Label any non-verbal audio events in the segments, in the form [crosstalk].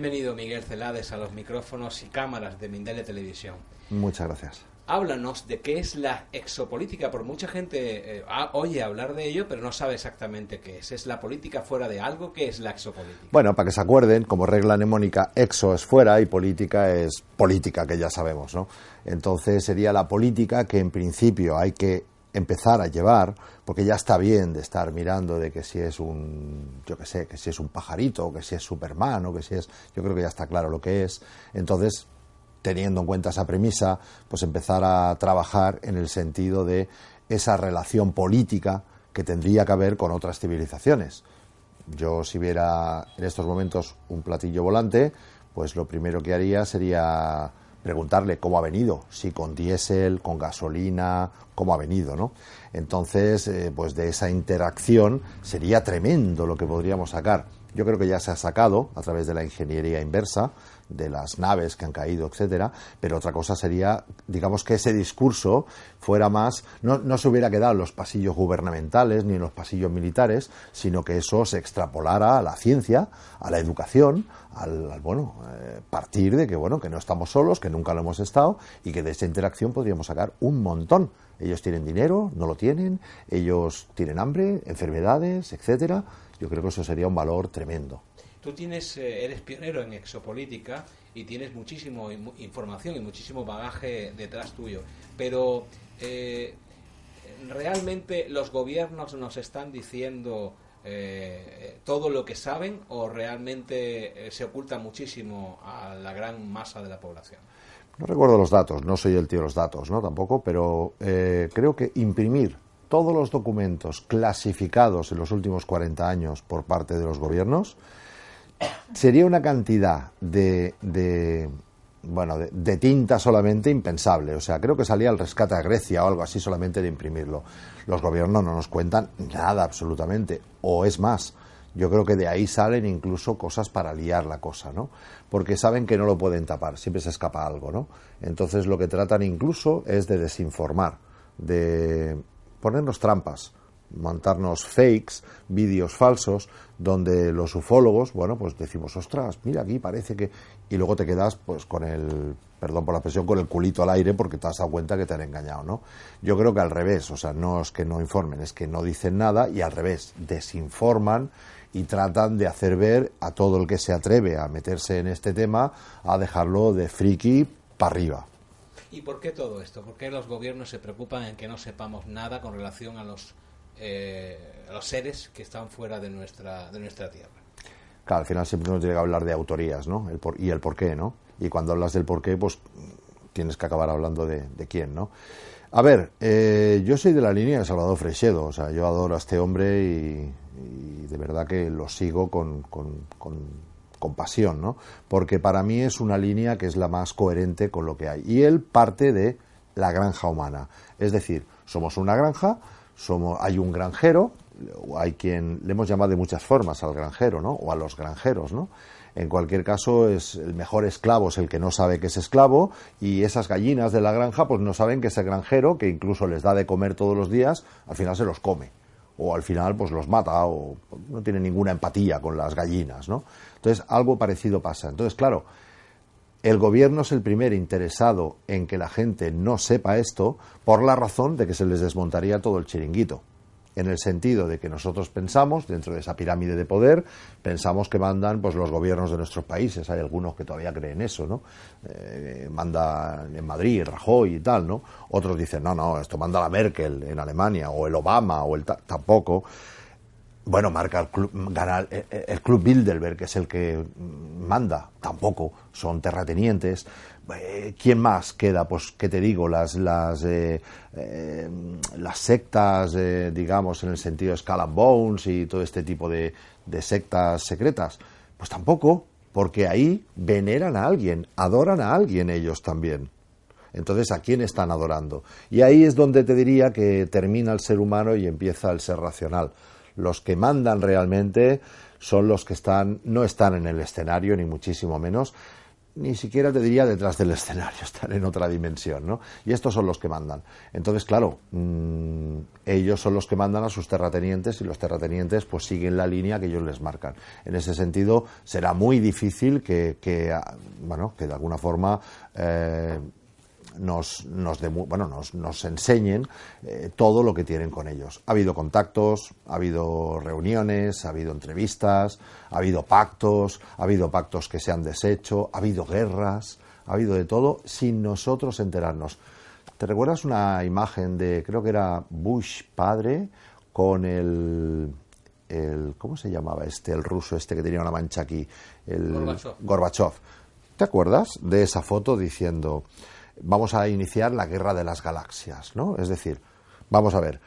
Bienvenido Miguel Celades a los micrófonos y cámaras de Mindele Televisión. Muchas gracias. Háblanos de qué es la exopolítica, porque mucha gente eh, oye hablar de ello, pero no sabe exactamente qué es. ¿Es la política fuera de algo? ¿Qué es la exopolítica? Bueno, para que se acuerden, como regla mnemónica, exo es fuera y política es política, que ya sabemos, ¿no? Entonces sería la política que en principio hay que empezar a llevar, porque ya está bien de estar mirando de que si es un, yo que sé, que si es un pajarito, o que si es Superman, o que si es, yo creo que ya está claro lo que es. Entonces, teniendo en cuenta esa premisa, pues empezar a trabajar en el sentido de esa relación política que tendría que haber con otras civilizaciones. Yo si viera en estos momentos un platillo volante, pues lo primero que haría sería preguntarle cómo ha venido, si con diésel, con gasolina, cómo ha venido, ¿no? Entonces, eh, pues de esa interacción sería tremendo lo que podríamos sacar. Yo creo que ya se ha sacado a través de la ingeniería inversa, de las naves que han caído, etcétera, pero otra cosa sería, digamos, que ese discurso fuera más, no, no, se hubiera quedado en los pasillos gubernamentales ni en los pasillos militares, sino que eso se extrapolara a la ciencia, a la educación, al, bueno, eh, partir de que, bueno, que no estamos solos, que nunca lo hemos estado y que de esa interacción podríamos sacar un montón. Ellos tienen dinero, no lo tienen, ellos tienen hambre, enfermedades, etcétera. Yo creo que eso sería un valor tremendo. Tú tienes, eh, eres pionero en exopolítica y tienes muchísima información y muchísimo bagaje detrás tuyo, pero eh, realmente los gobiernos nos están diciendo eh, todo lo que saben o realmente se oculta muchísimo a la gran masa de la población. No recuerdo los datos, no soy el tío de los datos, ¿no? Tampoco, pero creo que imprimir todos los documentos clasificados en los últimos 40 años por parte de los gobiernos sería una cantidad de, de bueno, de, tinta solamente impensable. O sea, creo que salía el rescate a Grecia o algo así solamente de imprimirlo. Los gobiernos no nos cuentan nada absolutamente. O es más, yo creo que de ahí salen incluso cosas para liar la cosa, ¿no? Porque saben que no lo pueden tapar, siempre se escapa algo, ¿no? Entonces lo que tratan incluso es de desinformar, de ponernos trampas montarnos fakes, vídeos falsos, donde los ufólogos, bueno, pues decimos, ostras, mira aquí parece que... Y luego te quedas, pues, con el, perdón por la expresión, con el culito al aire porque te has dado cuenta que te han engañado, ¿no? Yo creo que al revés, o sea, no es que no informen, es que no dicen nada y al revés, desinforman y tratan de hacer ver a todo el que se atreve a meterse en este tema a dejarlo de friki para arriba. ¿Y por qué todo esto? ¿Por qué los gobiernos se preocupan en que no sepamos nada con relación a los eh, los seres que están fuera de nuestra, de nuestra tierra. Claro, al final siempre nos llega a hablar de autorías, ¿no? El por, y el por qué, ¿no? Y cuando hablas del por qué, pues tienes que acabar hablando de, quién, ¿no? A ver, eh, yo soy de la línea de Salvador Freixedo, o sea, yo adoro a este hombre y, de verdad que lo sigo con, con, con, pasión, ¿no? Porque para mí es una línea que es la más coherente con lo que hay. Y él parte de la granja humana. Es decir, somos una granja, somos, hay un granjero, hay quien le hemos llamado de muchas formas al granjero, ¿no? O a los granjeros, ¿no? En cualquier caso, es el mejor esclavo es el que no sabe que es esclavo y esas gallinas de la granja pues no saben que ese granjero, que incluso les da de comer todos los días, al final se los come o al final pues los mata o no tiene ninguna empatía con las gallinas, ¿no? Entonces algo parecido pasa. Entonces, claro, El gobierno es el primer interesado en que la gente no sepa esto por la razón de que se les desmontaría todo el chiringuito en el sentido de que nosotros pensamos, dentro de esa pirámide de poder, pensamos que mandan pues los gobiernos de nuestros países. Hay algunos que todavía creen eso, ¿no? Eh, manda en Madrid, Rajoy y tal, ¿no? Otros dicen, no, no, esto manda la Merkel en Alemania, o el Obama, o el tampoco. Bueno, marca el club, gana el club Bilderberg, que es el que manda, tampoco, son terratenientes. Eh, ¿Quién más queda? Pues, ¿qué te digo? Las, las, eh, eh, las sectas, digamos, en el sentido de Skull Bones y todo este tipo de, de sectas secretas. Pues tampoco, porque ahí veneran a alguien, adoran a alguien ellos también. Entonces, ¿a quién están adorando? Y ahí es donde te diría que termina el ser humano y empieza el ser racional. Los que mandan realmente son los que están, no están en el escenario, ni muchísimo menos, ni siquiera te diría detrás del escenario, [laughs] están en otra dimensión, ¿no? Y estos son los que mandan. Entonces, claro, mm, ellos son los que mandan a sus terratenientes y los terratenientes pues siguen la línea que ellos les marcan. En ese sentido, será muy difícil que, ah, bueno, que de alguna forma eh, nos, nos, bueno, nos, nos enseñen eh, todo lo que tienen con ellos. Ha habido contactos, ha habido reuniones, ha habido entrevistas, ha habido pactos, ha habido pactos que se han deshecho, ha habido guerras, ha habido de todo sin nosotros enterarnos. ¿Te recuerdas una imagen de, creo que era Bush padre, con el, el ¿cómo se llamaba este, el ruso este que tenía una mancha aquí? El Gorbachev. Gorbachev. ¿Te acuerdas de esa foto diciendo, vamos a iniciar la guerra de las galaxias, ¿no? Es decir, vamos a ver,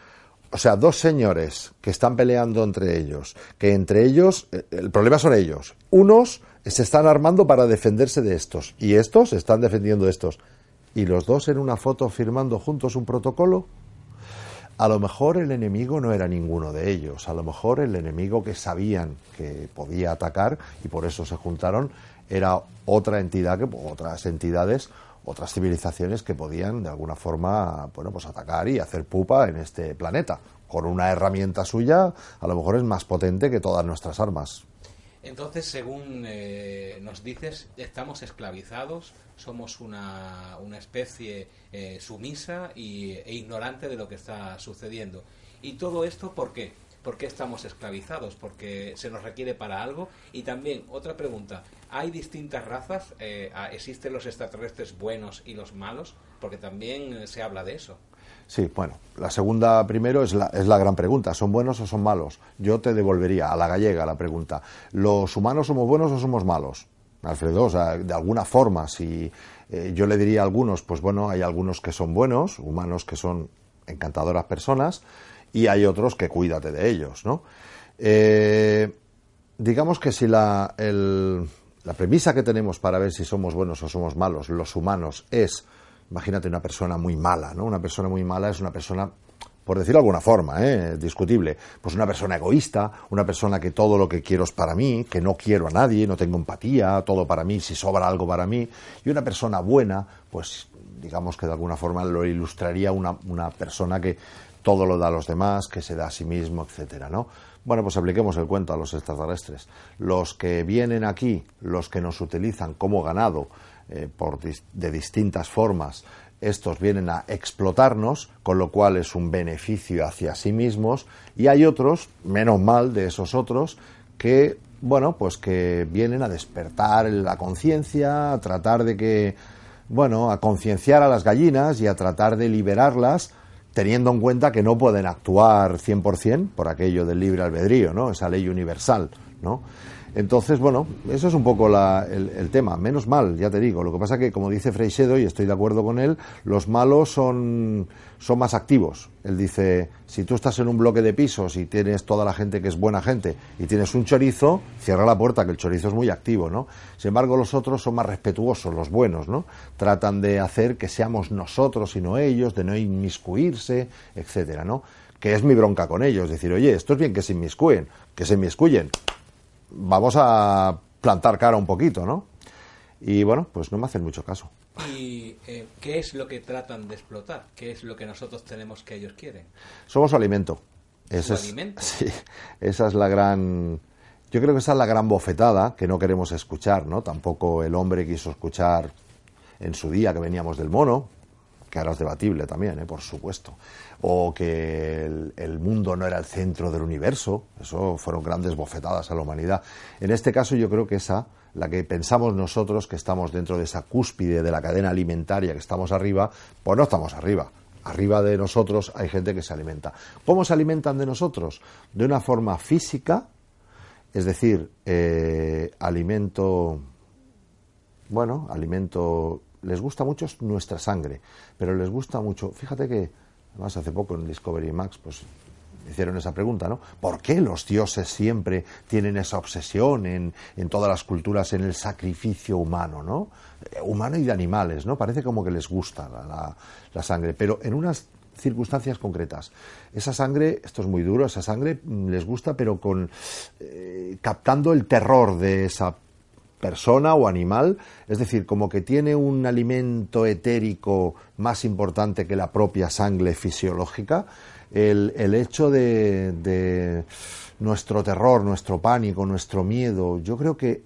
o sea, dos señores que están peleando entre ellos, que entre ellos, eh, el problema son ellos. Unos se están armando para defenderse de estos y estos están defendiendo de estos. Y los dos en una foto firmando juntos un protocolo. A lo mejor el enemigo no era ninguno de ellos, a lo mejor el enemigo que sabían que podía atacar y por eso se juntaron era otra entidad que otras entidades otras civilizaciones que podían de alguna forma bueno pues atacar y hacer pupa en este planeta. Con una herramienta suya a lo mejor es más potente que todas nuestras armas. Entonces según eh, nos dices estamos esclavizados somos una, una especie eh, sumisa y, e ignorante de lo que está sucediendo. Y todo esto por qué ¿Por qué estamos esclavizados? Porque se nos requiere para algo. Y también, otra pregunta, ¿hay distintas razas? Eh, ¿Existen los extraterrestres buenos y los malos? Porque también se habla de eso. Sí, bueno, la segunda primero es la, es la gran pregunta, ¿son buenos o son malos? Yo te devolvería a la gallega la pregunta, ¿los humanos somos buenos o somos malos? Alfredo, de alguna forma, si eh, yo le diría a algunos, pues bueno, hay algunos que son buenos, humanos que son encantadoras personas, y hay otros que cuídate de ellos, ¿no? Eh, digamos que si la, la premisa que tenemos para ver si somos buenos o somos malos, los humanos, es, imagínate una persona muy mala, ¿no? Una persona muy mala es una persona por decirlo de alguna forma, ¿eh? discutible, pues una persona egoísta, una persona que todo lo que quiero es para mí, que no quiero a nadie, no tengo empatía, todo para mí, si sobra algo para mí, y una persona buena, pues digamos que de alguna forma lo ilustraría una, una persona que todo lo da a los demás, que se da a sí mismo, etcétera, ¿no? Bueno, pues apliquemos el cuento a los extraterrestres. Los que vienen aquí, los que nos utilizan como ganado eh, por, de distintas formas, estos vienen a explotarnos, con lo cual es un beneficio hacia sí mismos, y hay otros, menos mal de esos otros, que, bueno, pues que vienen a despertar la conciencia, a tratar de que, bueno, a concienciar a las gallinas y a tratar de liberarlas teniendo en cuenta que no pueden actuar 100% por aquello del libre albedrío, ¿no? Esa ley universal, ¿no? Entonces, bueno, eso es un poco el, tema. Menos mal, ya te digo. Lo que pasa que, como dice Freixedo, y estoy de acuerdo con él, los malos son, son más activos. Él dice, si tú estás en un bloque de pisos y tienes toda la gente que es buena gente y tienes un chorizo, cierra la puerta, que el chorizo es muy activo, ¿no? Sin embargo, los otros son más respetuosos, los buenos, ¿no? Tratan de hacer que seamos nosotros y no ellos, de no inmiscuirse, etcétera, ¿no? Que es mi bronca con ellos, decir, oye, esto es bien que se inmiscuyen, que se inmiscuyen vamos a plantar cara un poquito, ¿no? Y bueno, pues no me hacen mucho caso. ¿Y eh, qué es lo que tratan de explotar? ¿Qué es lo que nosotros tenemos que ellos quieren? Somos su alimento. ¿Su alimento? [laughs] Sí, esa es la gran, Yo creo que esa es la gran bofetada que no queremos escuchar, ¿no? Tampoco el hombre quiso escuchar en su día que veníamos del mono, que ahora es debatible también, ¿eh? por supuesto, o que el, mundo no era el centro del universo, eso fueron grandes bofetadas a la humanidad. En este caso yo creo que esa, la que pensamos nosotros que estamos dentro de esa cúspide de la cadena alimentaria, que estamos arriba, pues no estamos arriba. Arriba de nosotros hay gente que se alimenta. ¿Cómo se alimentan de nosotros? De una forma física, es decir, eh, alimento, bueno, alimento, les gusta mucho nuestra sangre, pero les gusta mucho, fíjate que, además hace poco en Discovery Max, pues hicieron esa pregunta, ¿no? ¿Por qué los dioses siempre tienen esa obsesión en, en todas las culturas en el sacrificio humano, ¿no? Eh, humano y de animales, ¿no? Parece como que les gusta la, la, sangre, pero en unas circunstancias concretas. Esa sangre, esto es muy duro, esa sangre mm, les gusta, pero con eh, captando el terror de esa persona o animal, es decir, como que tiene un alimento etérico más importante que la propia sangre fisiológica, el, hecho de, de nuestro terror, nuestro pánico, nuestro miedo, yo creo que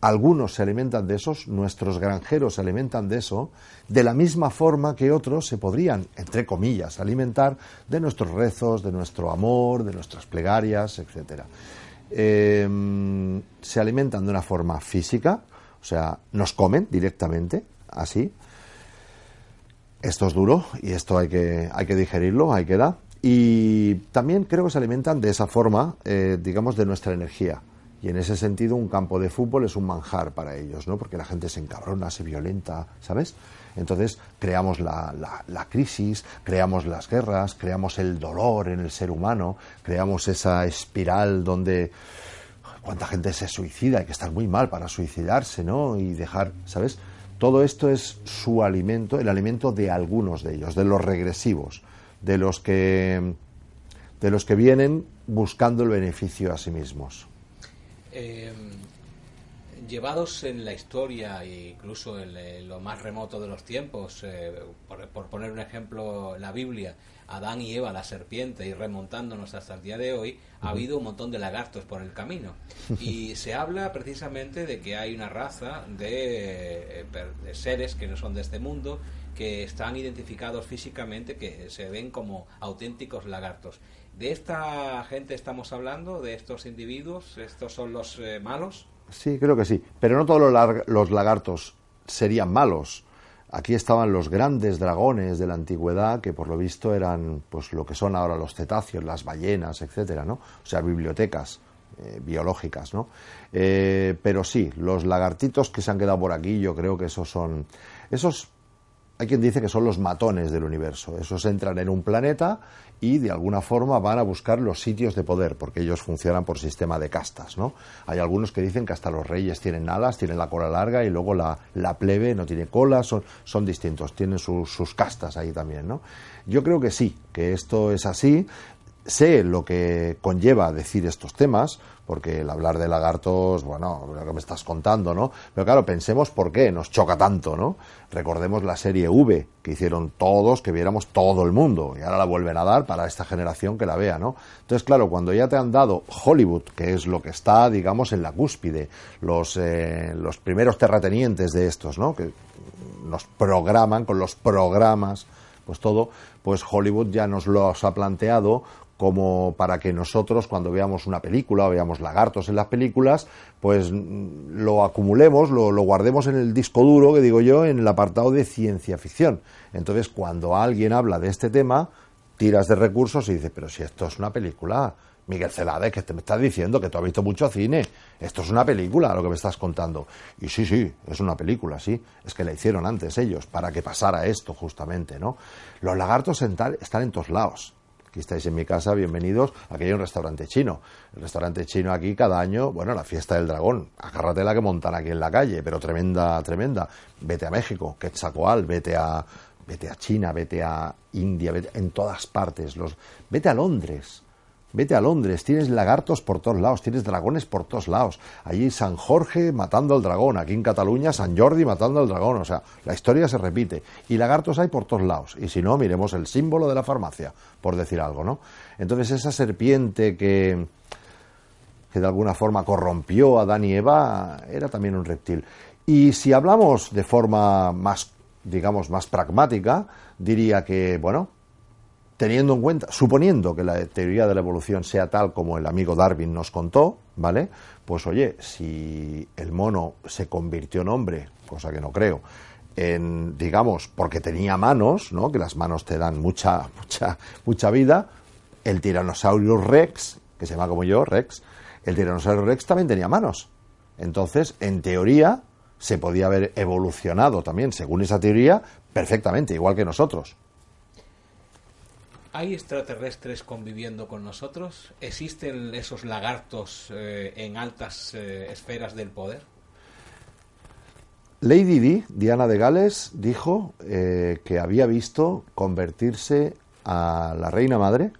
algunos se alimentan de esos, nuestros granjeros se alimentan de eso, de la misma forma que otros se podrían, entre comillas, alimentar de nuestros rezos, de nuestro amor, de nuestras plegarias, etc. Eh, se alimentan de una forma física, o sea, nos comen directamente, así. Esto es duro y esto hay que, hay que digerirlo, hay que dar. Y también creo que se alimentan de esa forma, eh, digamos, de nuestra energía. Y en ese sentido un campo de fútbol es un manjar para ellos, ¿no? Porque la gente se encabrona, se violenta, ¿sabes? Entonces creamos la, la, la, crisis, creamos las guerras, creamos el dolor en el ser humano, creamos esa espiral donde cuánta gente se suicida, hay que estar muy mal para suicidarse, ¿no? Y dejar, ¿sabes? Todo esto es su alimento, el alimento de algunos de ellos, de los regresivos, de los que de los que vienen buscando el beneficio a sí mismos. Eh, llevados en la historia e incluso en, en, lo más remoto de los tiempos, eh, por, por, poner un ejemplo, la Biblia, Adán y Eva, la serpiente, y remontándonos hasta el día de hoy, ha habido un montón de lagartos por el camino. [laughs] Y se habla precisamente de que hay una raza de, de seres que no son de este mundo, que están identificados físicamente, que se ven como auténticos lagartos. ¿De esta gente estamos hablando? ¿De estos individuos? ¿Estos son los eh, malos? Sí, creo que sí. Pero no todos los, lagartos serían malos. Aquí estaban los grandes dragones de la antigüedad, que por lo visto eran pues lo que son ahora los cetáceos, las ballenas, etcétera, ¿no? O sea, bibliotecas eh, biológicas, ¿no? Eh, pero sí, los lagartitos que se han quedado por aquí, yo creo que esos son. Esos hay quien dice que son los matones del universo. Esos entran en un planeta y de alguna forma van a buscar los sitios de poder, porque ellos funcionan por sistema de castas, ¿no? Hay algunos que dicen que hasta los reyes tienen alas, tienen la cola larga y luego la, la plebe no tiene cola, son, son distintos, tienen sus, castas ahí también, ¿no? Yo creo que sí, que esto es así. Sé lo que conlleva decir estos temas, porque el hablar de lagartos, bueno, lo que me estás contando, ¿no? Pero claro, pensemos por qué nos choca tanto, ¿no? Recordemos la serie V, que hicieron todos, que viéramos todo el mundo, y ahora la vuelven a dar para esta generación que la vea, ¿no? Entonces, claro, cuando ya te han dado Hollywood, que es lo que está, digamos, en la cúspide, los, eh, los primeros terratenientes de estos, ¿no? Que nos programan con los programas, pues todo, pues Hollywood ya nos los ha planteado como para que nosotros cuando veamos una película o veamos lagartos en las películas, pues lo acumulemos, lo, lo, guardemos en el disco duro, que digo yo, en el apartado de ciencia ficción. Entonces, cuando alguien habla de este tema, tiras de recursos y dices, pero si esto es una película, Miguel Celades, que te me estás diciendo que tú has visto mucho cine. Esto es una película, lo que me estás contando. Y sí, sí, es una película, sí. Es que la hicieron antes ellos, para que pasara esto, justamente, ¿no? Los lagartos están en todos lados aquí estáis en mi casa, bienvenidos. Aquí hay un restaurante chino. El restaurante chino aquí cada año, bueno, la fiesta del dragón. Agárrate la que montan aquí en la calle, pero tremenda, tremenda. Vete a México, Quetzalcoatl, vete a, vete a China, vete a India, vete en todas partes. Los, vete a Londres. Vete a Londres, tienes lagartos por todos lados, tienes dragones por todos lados. Allí San Jorge matando al dragón, aquí en Cataluña San Jordi matando al dragón, o sea, la historia se repite. Y lagartos hay por todos lados. Y si no, miremos el símbolo de la farmacia, por decir algo, ¿no? Entonces esa serpiente que que de alguna forma corrompió a Adán y Eva, era también un reptil. Y si hablamos de forma más, digamos, más pragmática, diría que, bueno, teniendo en cuenta, suponiendo que la teoría de la evolución sea tal como el amigo Darwin nos contó, ¿vale? Pues oye, si el mono se convirtió en hombre, cosa que no creo, en, digamos, porque tenía manos, ¿no? Que las manos te dan mucha, mucha, mucha vida, el tiranosaurio Rex, que se llama como yo, Rex, el tiranosaurio Rex también tenía manos. Entonces, en teoría, se podía haber evolucionado también, según esa teoría, perfectamente, igual que nosotros. ¿Hay extraterrestres conviviendo con nosotros? ¿Existen esos lagartos eh, en altas eh, esferas del poder? Lady Di, Diana de Gales, dijo eh, que había visto convertirse a la reina madre,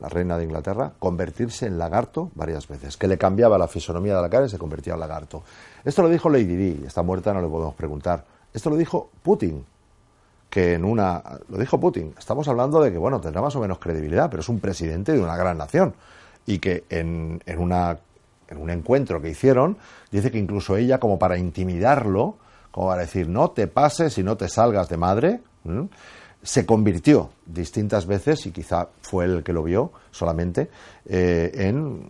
la reina de Inglaterra, convertirse en lagarto varias veces, que le cambiaba la fisonomía de la cara y se convertía en lagarto. Esto lo dijo Lady Di, está muerta, no le podemos preguntar. Esto lo dijo Putin, que en una. Lo dijo Putin. Estamos hablando de que, bueno, tendrá más o menos credibilidad, pero es un presidente de una gran nación. Y que en, en, una, en un encuentro que hicieron, dice que incluso ella, como para intimidarlo, como para decir, no te pases y no te salgas de madre, se convirtió distintas veces, y quizá fue el que lo vio solamente, eh, en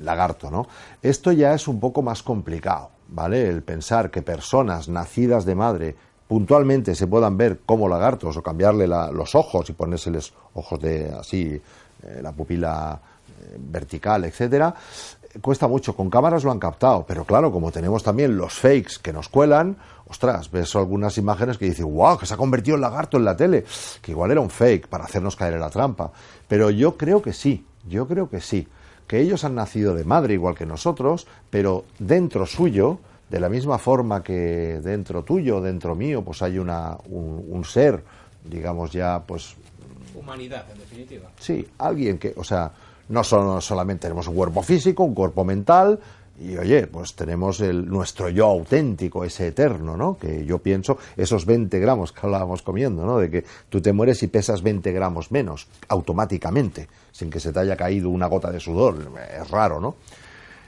lagarto, ¿no? Esto ya es un poco más complicado, ¿vale? El pensar que personas nacidas de madre puntualmente se puedan ver como lagartos o cambiarle los ojos y ponérseles ojos de así, eh, la pupila eh, vertical, etcétera, cuesta mucho. Con cámaras lo han captado, pero claro, como tenemos también los fakes que nos cuelan, ostras, ves algunas imágenes que dicen, wow, que se ha convertido en lagarto en la tele, que igual era un fake para hacernos caer en la trampa. Pero yo creo que sí, yo creo que sí, que ellos han nacido de madre igual que nosotros, pero dentro suyo de la misma forma que dentro tuyo, dentro mío, pues hay una, un, ser, digamos ya, pues... Humanidad, en definitiva. Sí, alguien que, o sea, no solo, solamente tenemos un cuerpo físico, un cuerpo mental, y oye, pues tenemos el, nuestro yo auténtico, ese eterno, ¿no? Que yo pienso, esos 20 gramos que hablábamos comiendo, ¿no? De que tú te mueres y pesas 20 gramos menos, automáticamente, sin que se te haya caído una gota de sudor. Es raro, ¿no?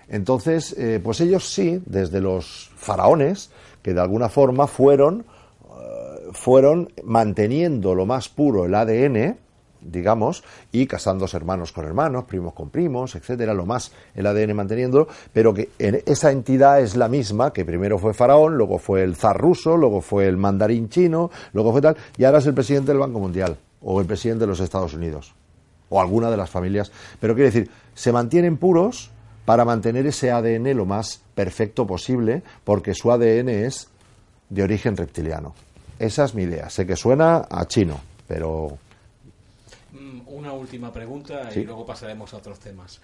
Entonces, eh, pues ellos sí, desde los faraones, que de alguna forma fueron, eh, fueron manteniendo lo más puro el ADN, digamos, y casándose hermanos con hermanos, primos con primos, etcétera, lo más el ADN manteniéndolo, pero que esa entidad es la misma, que primero fue faraón, luego fue el zar ruso, luego fue el mandarín chino, luego fue tal, y ahora es el presidente del Banco Mundial, o el presidente de los Estados Unidos, o alguna de las familias. Pero quiere decir, se mantienen puros, para mantener ese ADN lo más perfecto posible, porque su ADN es de origen reptiliano. Esa es mi idea. Sé que suena a chino, pero... Mm, una última pregunta y luego pasaremos a otros temas.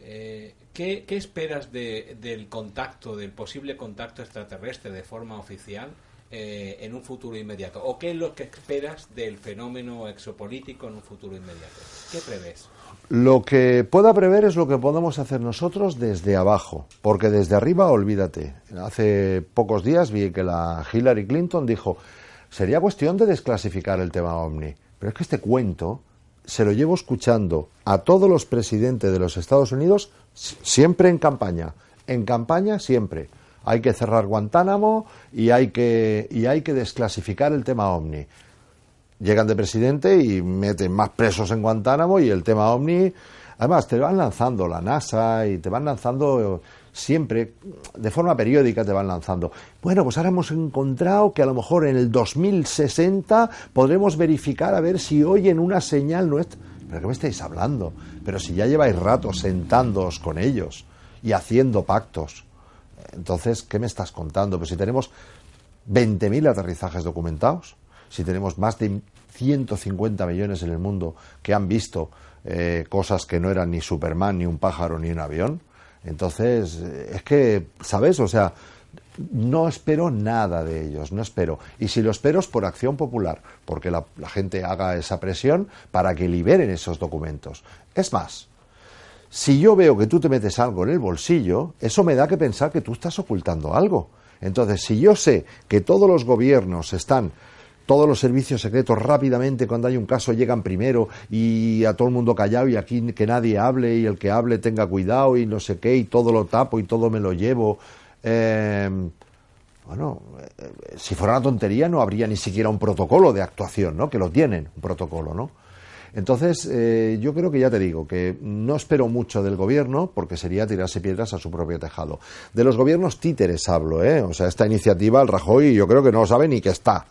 Eh, ¿qué, esperas del contacto, del posible contacto extraterrestre de forma oficial eh, en un futuro inmediato? ¿O qué es lo que esperas del fenómeno exopolítico en un futuro inmediato? ¿Qué prevés? Lo que pueda prever es lo que podemos hacer nosotros desde abajo, porque desde arriba olvídate. Hace pocos días vi que la Hillary Clinton dijo, sería cuestión de desclasificar el tema OVNI. Pero es que este cuento se lo llevo escuchando a todos los presidentes de los Estados Unidos siempre en campaña. En campaña siempre. Hay que cerrar Guantánamo y hay que, y hay que desclasificar el tema OVNI llegan de presidente y meten más presos en Guantánamo y el tema OVNI. Además, te van lanzando la NASA y te van lanzando siempre, de forma periódica te van lanzando. Bueno, pues ahora hemos encontrado que a lo mejor en el 2060 podremos verificar a ver si oyen una señal nuestra. ¿Pero qué me estáis hablando? Pero si ya lleváis rato sentándoos con ellos y haciendo pactos. Entonces, ¿qué me estás contando? Pues si tenemos 20.000 aterrizajes documentados si tenemos más de 150 millones en el mundo que han visto eh, cosas que no eran ni Superman, ni un pájaro, ni un avión. Entonces, eh, es que, ¿sabes? O sea, no espero nada de ellos, no espero. Y si lo espero es por acción popular, porque la, la gente haga esa presión para que liberen esos documentos. Es más, si yo veo que tú te metes algo en el bolsillo, eso me da que pensar que tú estás ocultando algo. Entonces, si yo sé que todos los gobiernos están todos los servicios secretos rápidamente cuando hay un caso llegan primero y a todo el mundo callado y aquí que nadie hable y el que hable tenga cuidado y no sé qué y todo lo tapo y todo me lo llevo. Eh, bueno, si fuera una tontería no habría ni siquiera un protocolo de actuación, ¿no? Que lo tienen, un protocolo, ¿no? Entonces, eh, yo creo que ya te digo que no espero mucho del gobierno porque sería tirarse piedras a su propio tejado. De los gobiernos títeres hablo, ¿eh? O sea, esta iniciativa, el Rajoy, yo creo que no sabe ni que está.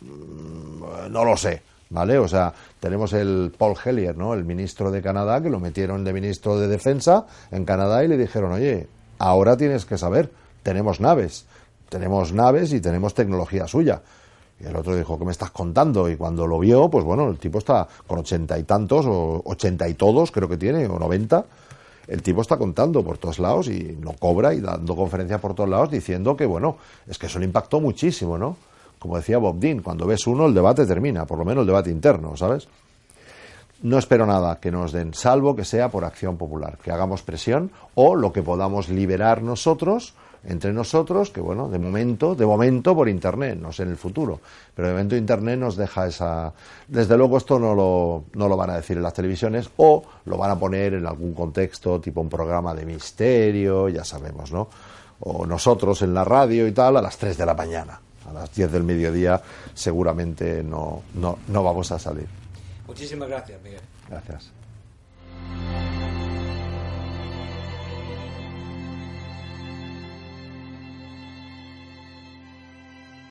Mm, no lo sé, ¿vale? O sea, tenemos el Paul Hellier, ¿no? El ministro de Canadá, que lo metieron de ministro de Defensa en Canadá y le dijeron, oye, ahora tienes que saber, tenemos naves, tenemos naves y tenemos tecnología suya. Y el otro dijo, ¿qué me estás contando? Y cuando lo vio, pues bueno, el tipo está con ochenta y tantos, o ochenta y todos, creo que tiene, o noventa. El tipo está contando por todos lados y no cobra y dando conferencias por todos lados diciendo que, bueno, es que eso le impactó muchísimo, ¿no? Como decía Bob Dean, cuando ves uno, el debate termina, por lo menos el debate interno, ¿sabes? No espero nada que nos den, salvo que sea por acción popular, que hagamos presión o lo que podamos liberar nosotros entre nosotros, que bueno, de momento, de momento por internet, no sé en el futuro, pero de momento internet nos deja esa desde luego esto no lo, no lo van a decir en las televisiones o lo van a poner en algún contexto, tipo un programa de misterio, ya sabemos, ¿no? O nosotros en la radio y tal a las 3 de la mañana, a las 10 del mediodía seguramente no, no, no vamos a salir. Muchísimas gracias, Miguel. Gracias.